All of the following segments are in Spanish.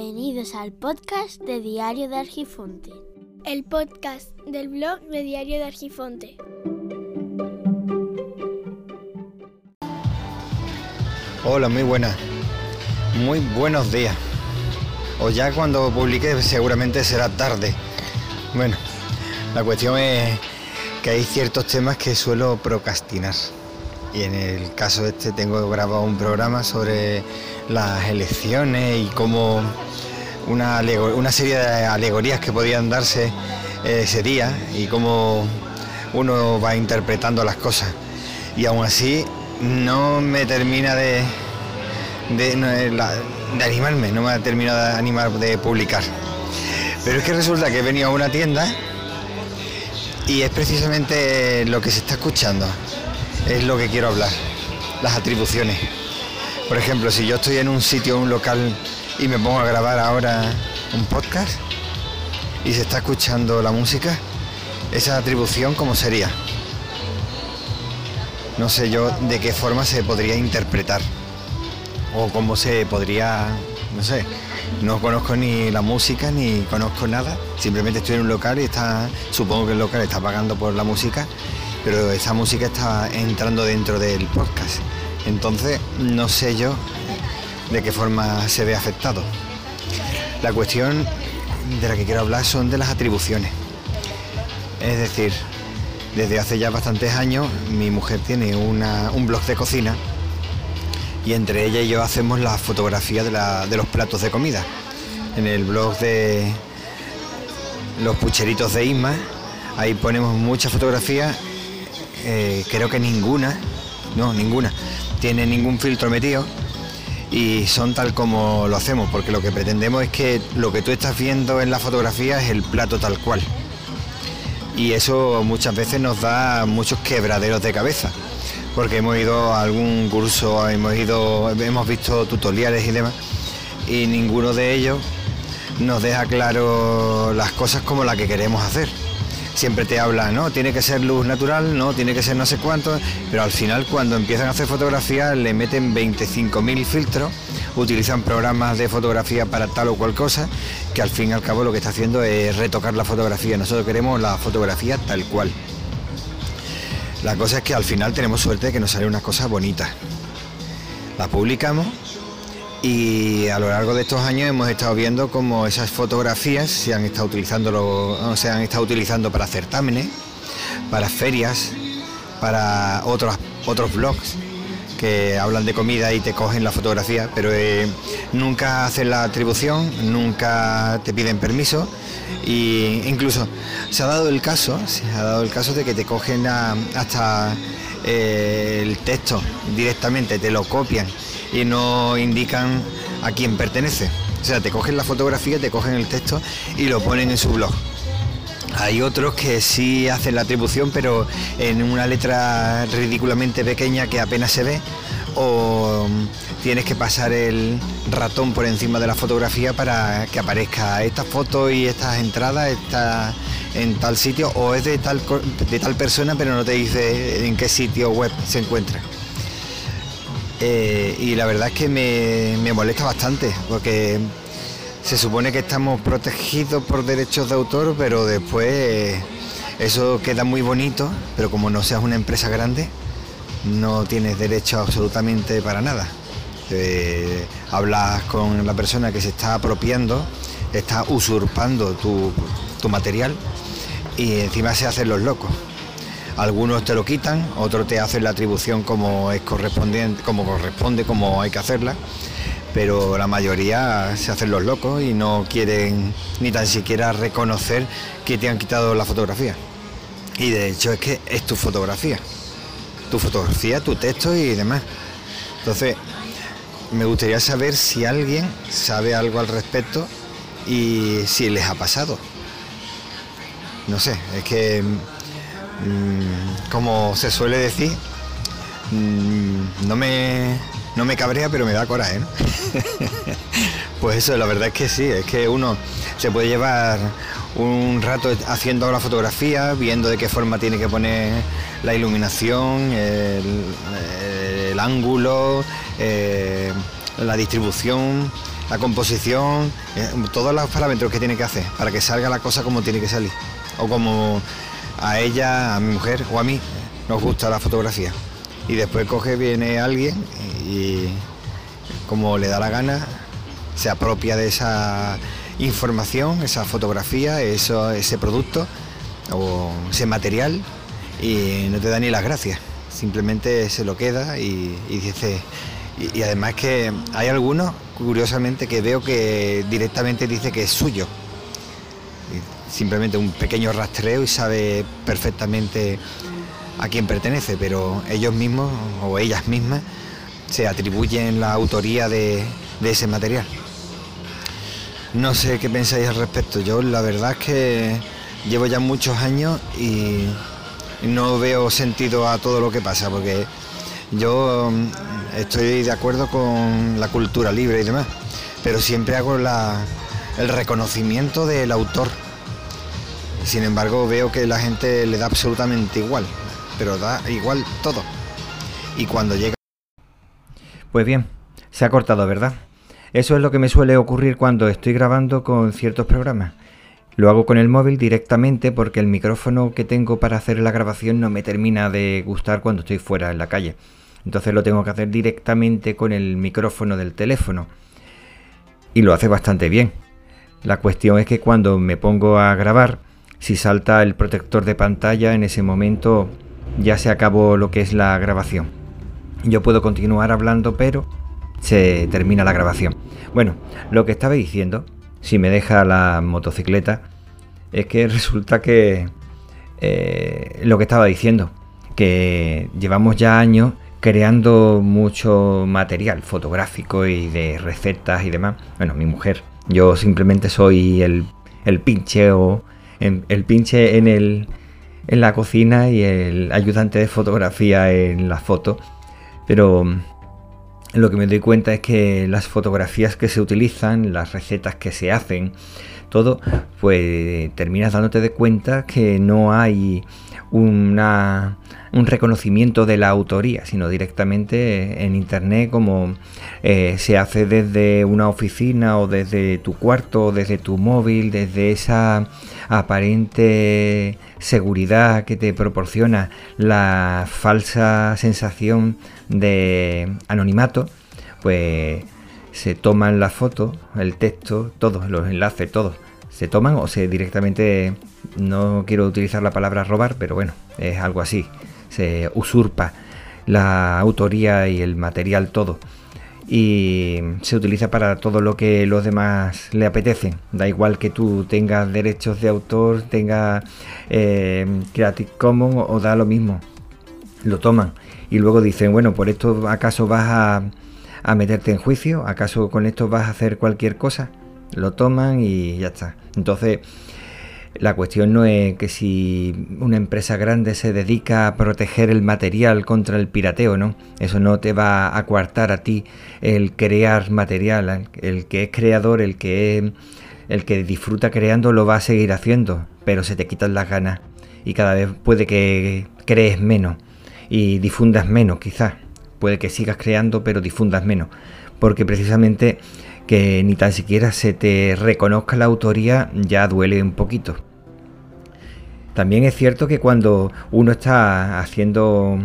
Bienvenidos al podcast de Diario de Argifonte. El podcast del blog de Diario de Argifonte. Hola, muy buenas. Muy buenos días. O ya cuando publique seguramente será tarde. Bueno, la cuestión es que hay ciertos temas que suelo procrastinar. Y en el caso este tengo grabado un programa sobre las elecciones y cómo una, una serie de alegorías que podían darse ese día y cómo uno va interpretando las cosas. Y aún así no me termina de, de, animarme, no me ha terminado de animar de publicar. Pero es que resulta que he venido a una tienda y es precisamente lo que se está escuchando, es lo que quiero hablar, las atribuciones. Por ejemplo, si yo estoy en un sitio, un local y me pongo a grabar ahora un podcast y se está escuchando la música, esa atribución cómo sería. No sé yo de qué forma se podría interpretar o cómo se podría, no sé, no conozco ni la música ni conozco nada, simplemente estoy en un local y está, supongo que el local está pagando por la música, pero esa música está entrando dentro del podcast. Entonces, no sé yo de qué forma se ve afectado. La cuestión de la que quiero hablar son de las atribuciones. Es decir, desde hace ya bastantes años mi mujer tiene un blog de cocina y entre ella y yo hacemos la fotografía de, los platos de comida. En el blog de los pucheritos de Isma, ahí ponemos muchas fotografías, eh, creo que ninguna, no, ninguna, tiene ningún filtro metido y son tal como lo hacemos, porque lo que pretendemos es que lo que tú estás viendo en la fotografía es el plato tal cual. Y eso muchas veces nos da muchos quebraderos de cabeza, porque hemos ido a algún curso, hemos ido, hemos visto tutoriales y demás, y ninguno de ellos nos deja claro las cosas como las que queremos hacer siempre te habla, ¿no? Tiene que ser luz natural, ¿no? Tiene que ser no sé cuánto, pero al final cuando empiezan a hacer fotografías le meten 25.000 filtros, utilizan programas de fotografía para tal o cual cosa, que al fin y al cabo lo que está haciendo es retocar la fotografía. Nosotros queremos la fotografía tal cual. La cosa es que al final tenemos suerte de que nos sale una cosa bonita. La publicamos y a lo largo de estos años hemos estado viendo cómo esas fotografías se han estado utilizando, se han estado utilizando para certámenes, para ferias, para otros, otros blogs que hablan de comida y te cogen la fotografía, pero eh, nunca hacen la atribución, nunca te piden permiso e incluso se ha dado el caso, se ha dado el caso de que te cogen hasta eh, el texto directamente, te lo copian y no indican a quién pertenece. O sea, te cogen la fotografía, te cogen el texto y lo ponen en su blog. Hay otros que sí hacen la atribución, pero en una letra ridículamente pequeña que apenas se ve, o tienes que pasar el ratón por encima de la fotografía para que aparezca esta foto y estas entradas está en tal sitio, o es de tal, de tal persona, pero no te dice en qué sitio web se encuentra. Eh, y la verdad es que me, molesta bastante, porque se supone que estamos protegidos por derechos de autor, pero después eh, eso queda muy bonito, pero como no seas una empresa grande, no tienes derecho absolutamente para nada. Eh, hablas con la persona que se está apropiando, está usurpando tu, tu material y encima se hacen los locos. Algunos te lo quitan, otros te hacen la atribución como es correspondiente, como corresponde, como hay que hacerla, pero la mayoría se hacen los locos y no quieren ni tan siquiera reconocer que te han quitado la fotografía. Y de hecho es que es tu fotografía, tu fotografía, tu texto y demás. Entonces, me gustaría saber si alguien sabe algo al respecto y si les ha pasado. No sé, es que Mm, como se suele decir, mm, no me, no me cabrea, pero me da coraje. pues eso, la verdad es que sí, es que uno se puede llevar un rato haciendo la fotografía, viendo de qué forma tiene que poner la iluminación, el, ángulo, eh, la distribución, la composición, eh, todos los parámetros que tiene que hacer para que salga la cosa como tiene que salir. O como a ella, a mi mujer o a mí nos gusta la fotografía. Y después coge, viene alguien y como le da la gana, se apropia de esa información, esa fotografía, eso, ese producto o ese material y no te da ni las gracias. Simplemente se lo queda y, dice, y, además que hay algunos, curiosamente, que veo que directamente dice que es suyo. Simplemente un pequeño rastreo y sabe perfectamente a quién pertenece, pero ellos mismos o ellas mismas se atribuyen la autoría de, ese material. No sé qué pensáis al respecto. Yo la verdad es que llevo ya muchos años y no veo sentido a todo lo que pasa, porque yo mm, estoy de acuerdo con la cultura libre y demás, pero siempre hago el reconocimiento del autor. Sin embargo, veo que la gente le da absolutamente igual, pero da igual todo. Y cuando llega... Pues bien, se ha cortado, ¿verdad? Eso es lo que me suele ocurrir cuando estoy grabando con ciertos programas. Lo hago con el móvil directamente porque el micrófono que tengo para hacer la grabación no me termina de gustar cuando estoy fuera en la calle. Entonces lo tengo que hacer directamente con el micrófono del teléfono. Y lo hace bastante bien. La cuestión es que cuando me pongo a grabar, si salta el protector de pantalla, en ese momento ya se acabó lo que es la grabación. Yo puedo continuar hablando, pero se termina la grabación. Bueno, lo que estaba diciendo si me deja la motocicleta, es que resulta que eh, lo que estaba diciendo, que llevamos ya años creando mucho material fotográfico y de recetas y demás. Bueno, mi mujer, yo simplemente soy el, el pinche o el pinche en el en la cocina y el ayudante de fotografía en la foto. Pero lo que me doy cuenta es que las fotografías que se utilizan, las recetas que se hacen, todo, pues terminas dándote de cuenta que no hay un reconocimiento de la autoría, sino directamente en internet como eh, se hace desde una oficina o desde tu cuarto o desde tu móvil, desde esa aparente seguridad que te proporciona la falsa sensación de anonimato, pues se toman la foto, el texto, todos los enlaces, todos se toman o se directamente, no quiero utilizar la palabra robar, pero bueno, es algo así, se usurpa la autoría y el material todo y se utiliza para todo lo que los demás le apetecen. Da igual que tú tengas derechos de autor, tengas eh, Creative Commons o da lo mismo. Lo toman y luego dicen, bueno, ¿por esto acaso vas a, a meterte en juicio? ¿Acaso con esto vas a hacer cualquier cosa? Lo toman y ya está. Entonces, la cuestión no es que si una empresa grande se dedica a proteger el material contra el pirateo, ¿no? Eso no te va a coartar a ti el crear material. El que es creador, el que el que disfruta creando lo va a seguir haciendo, pero se te quitan las ganas y cada vez puede que crees menos y difundas menos quizás. Puede que sigas creando pero difundas menos. Porque precisamente que ni tan siquiera se te reconozca la autoría ya duele un poquito. También es cierto que cuando uno está haciendo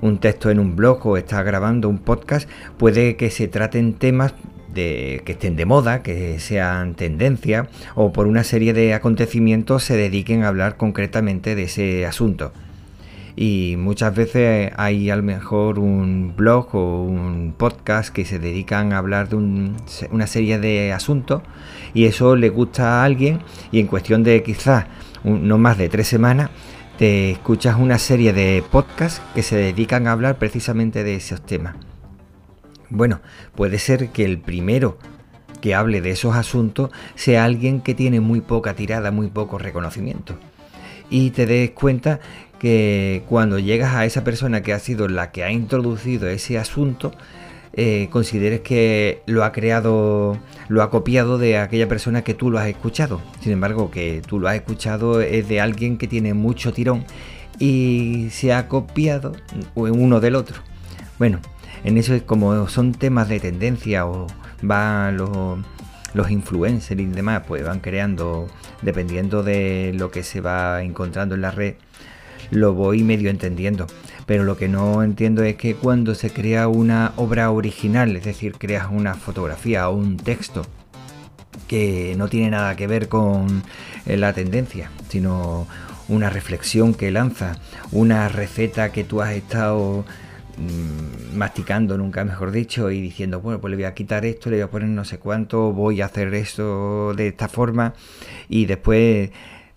un texto en un blog o está grabando un podcast, puede que se traten temas que estén de moda, que sean tendencia, o por una serie de acontecimientos se dediquen a hablar concretamente de ese asunto y muchas veces hay a lo mejor un blog o un podcast que se dedican a hablar de una serie de asuntos y eso le gusta a alguien y en cuestión de quizás no más de tres semanas te escuchas una serie de podcasts que se dedican a hablar precisamente de esos temas. Bueno, puede ser que el primero que hable de esos asuntos sea alguien que tiene muy poca tirada, muy poco reconocimiento. Y te des cuenta que cuando llegas a esa persona que ha sido la que ha introducido ese asunto, eh, consideres que lo ha creado, lo ha copiado de aquella persona que tú lo has escuchado. Sin embargo, que tú lo has escuchado es de alguien que tiene mucho tirón y se ha copiado uno del otro. Bueno, en eso es como son temas de tendencia o van los, los influencers y demás, pues van creando, dependiendo de lo que se va encontrando en la red, lo voy medio entendiendo. Pero lo que no entiendo es que cuando se crea una obra original, es decir, creas una fotografía o un texto que no tiene nada que ver con eh, la tendencia, sino una reflexión que lanza, una receta que tú has estado mm, masticando, nunca mejor dicho, y diciendo, bueno, pues le voy a quitar esto, le voy a poner no sé cuánto, voy a hacer esto de esta forma, y después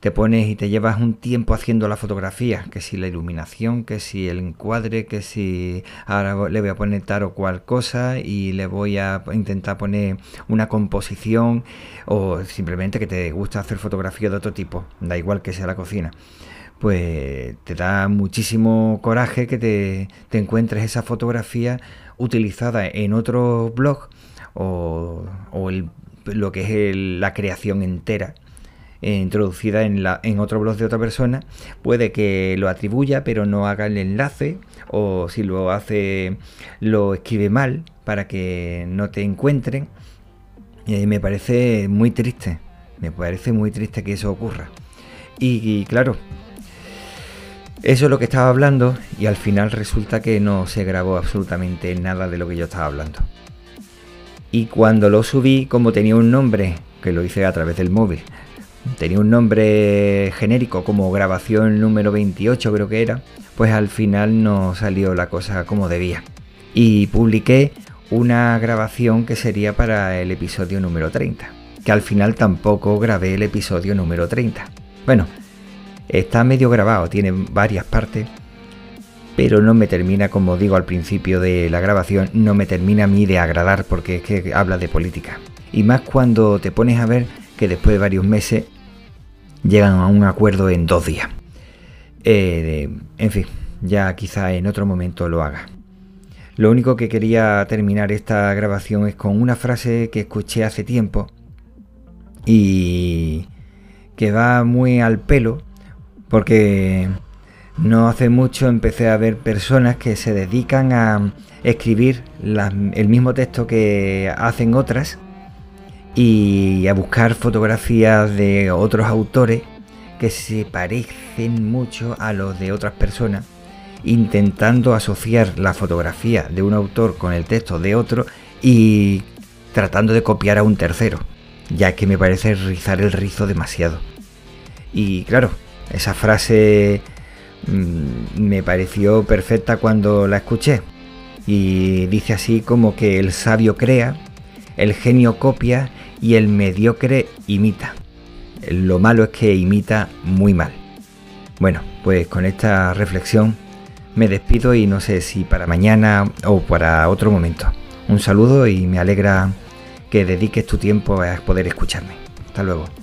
te pones y te llevas un tiempo haciendo la fotografía, que si la iluminación, que si el encuadre, que si ahora le voy a poner tal o cual cosa y le voy a intentar poner una composición o simplemente que te gusta hacer fotografía de otro tipo, da igual que sea la cocina. Pues te da muchísimo coraje que te, encuentres esa fotografía utilizada en otro blog o, lo que es la creación entera eh, introducida en, la, en otro blog de otra persona, puede que lo atribuya pero no haga el enlace o si lo hace lo escribe mal para que no te encuentren. Eh, me parece muy triste, me parece muy triste que eso ocurra. Y, claro, eso es lo que estaba hablando y al final resulta que no se grabó absolutamente nada de lo que yo estaba hablando. Y cuando lo subí, como tenía un nombre, que lo hice a través del móvil, tenía un nombre genérico como grabación número 28 creo que era, pues al final no salió la cosa como debía. Y publiqué una grabación que sería para el episodio número 30, que al final tampoco grabé el episodio número 30. Bueno, está medio grabado, tiene varias partes, pero no me termina, como digo al principio de la grabación, no me termina a mí de agradar porque es que habla de política. Y más cuando te pones a ver que después de varios meses llegan a un acuerdo en dos días. Eh, en fin, ya quizá en otro momento lo haga. Lo único que quería terminar esta grabación es con una frase que escuché hace tiempo y que va muy al pelo porque no hace mucho empecé a ver personas que se dedican a escribir el mismo texto que hacen otras y a buscar fotografías de otros autores que se parecen mucho a los de otras personas, intentando asociar la fotografía de un autor con el texto de otro y tratando de copiar a un tercero, ya que me parece rizar el rizo demasiado. Y claro, esa frase mm, me pareció perfecta cuando la escuché. Y dice así como que el sabio crea, el genio copia y el mediocre imita. Lo malo es que imita muy mal. Bueno, pues con esta reflexión me despido y no sé si para mañana o para otro momento. Un saludo y me alegra que dediques tu tiempo a poder escucharme. Hasta luego.